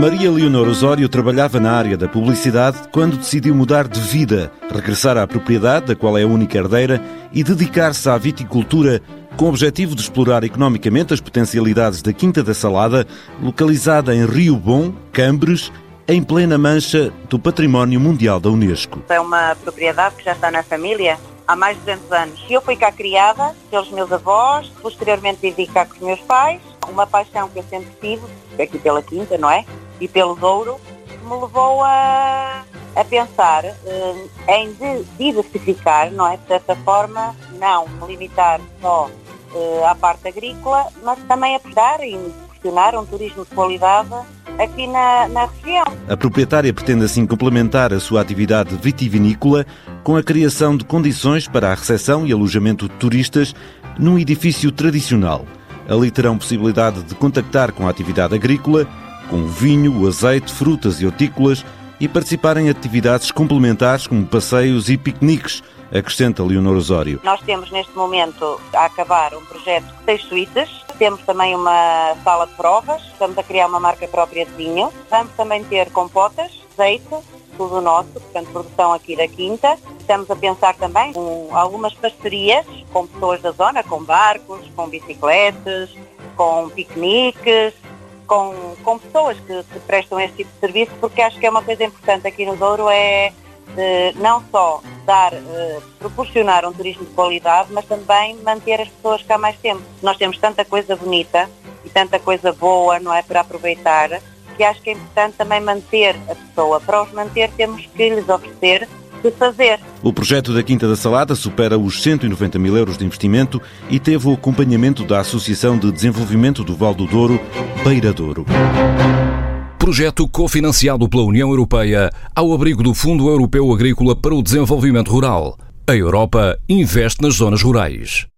Maria Leonor Osório trabalhava na área da publicidade quando decidiu mudar de vida, regressar à propriedade, da qual é a única herdeira, e dedicar-se à viticultura com o objetivo de explorar economicamente as potencialidades da Quinta da Salada, localizada em Rio Bom, Cambres, em plena mancha do Património Mundial da Unesco. É uma propriedade que já está na família há mais de 200 anos. Eu fui cá criada pelos meus avós, posteriormente vivi cá com os meus pais. Uma paixão que eu sempre tive, aqui pela Quinta, não é? E pelo Douro, que me levou a, a pensar eh, em diversificar, não é? De certa forma, não me limitar só eh, à parte agrícola, mas também apostar e proporcionar um turismo de qualidade aqui na, na região. A proprietária pretende assim complementar a sua atividade vitivinícola com a criação de condições para a recepção e alojamento de turistas num edifício tradicional. Ali terão possibilidade de contactar com a atividade agrícola, com vinho, azeite, frutas e hortícolas e participar em atividades complementares como passeios e piqueniques, acrescenta Leonor Osório. Nós temos neste momento a acabar um projeto de seis suítes, temos também uma sala de provas, estamos a criar uma marca própria de vinho, vamos também ter compotas, azeite, tudo nosso, portanto produção aqui da Quinta. Estamos a pensar também em algumas parcerias com pessoas da zona, com barcos, com bicicletas, com piqueniques, com, com pessoas que, que prestam esse tipo de serviço, porque acho que é uma coisa importante aqui no Douro é de não só dar, uh, proporcionar um turismo de qualidade, mas também manter as pessoas cá mais tempo. Nós temos tanta coisa bonita e tanta coisa boa, não é, para aproveitar, que acho que é importante também manter a pessoa. Para os manter temos que lhes oferecer de fazer. O projeto da Quinta da Salada supera os 190 mil euros de investimento e teve o acompanhamento da Associação de Desenvolvimento do Val do Douro, Beira Douro. Projeto cofinanciado pela União Europeia ao abrigo do Fundo Europeu Agrícola para o Desenvolvimento Rural. A Europa investe nas zonas rurais.